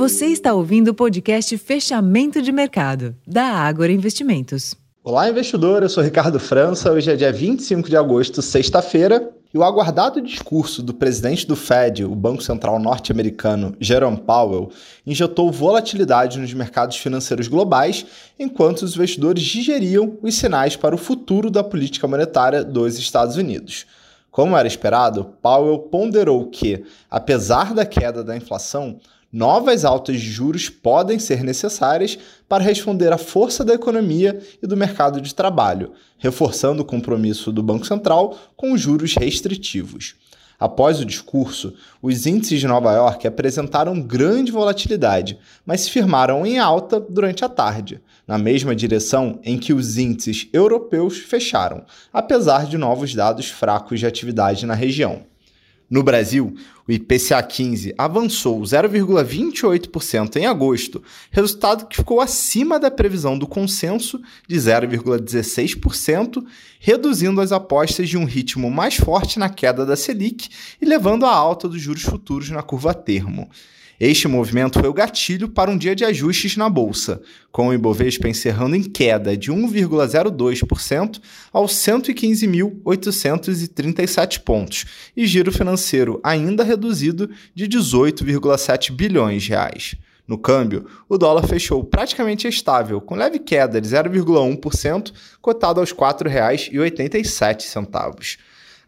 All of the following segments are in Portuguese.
Você está ouvindo o podcast Fechamento de Mercado, da Ágora Investimentos. Olá, investidor. Eu sou Ricardo França. Hoje é dia 25 de agosto, sexta-feira. E o aguardado discurso do presidente do Fed, o Banco Central norte-americano, Jerome Powell, injetou volatilidade nos mercados financeiros globais, enquanto os investidores digeriam os sinais para o futuro da política monetária dos Estados Unidos. Como era esperado, Powell ponderou que, apesar da queda da inflação, novas altas de juros podem ser necessárias para responder à força da economia e do mercado de trabalho, reforçando o compromisso do Banco Central com os juros restritivos. Após o discurso, os índices de Nova York apresentaram grande volatilidade, mas se firmaram em alta durante a tarde, na mesma direção em que os índices europeus fecharam, apesar de novos dados fracos de atividade na região. No Brasil, o IPCA 15 avançou 0,28% em agosto, resultado que ficou acima da previsão do consenso de 0,16%, reduzindo as apostas de um ritmo mais forte na queda da Selic e levando à alta dos juros futuros na curva termo. Este movimento foi o gatilho para um dia de ajustes na bolsa, com o Ibovespa encerrando em queda de 1,02% aos 115.837 pontos e giro financeiro ainda reduzido de 18,7 bilhões de reais. No câmbio, o dólar fechou praticamente estável, com leve queda de 0,1%, cotado aos R$ 4,87.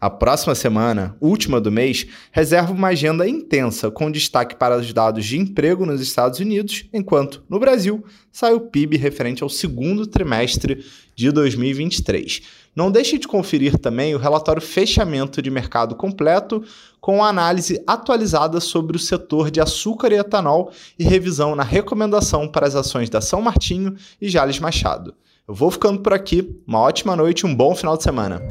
A próxima semana, última do mês, reserva uma agenda intensa com destaque para os dados de emprego nos Estados Unidos, enquanto, no Brasil, sai o PIB referente ao segundo trimestre de 2023. Não deixe de conferir também o relatório Fechamento de Mercado Completo, com análise atualizada sobre o setor de açúcar e etanol e revisão na recomendação para as ações da São Martinho e Jales Machado. Eu vou ficando por aqui, uma ótima noite e um bom final de semana.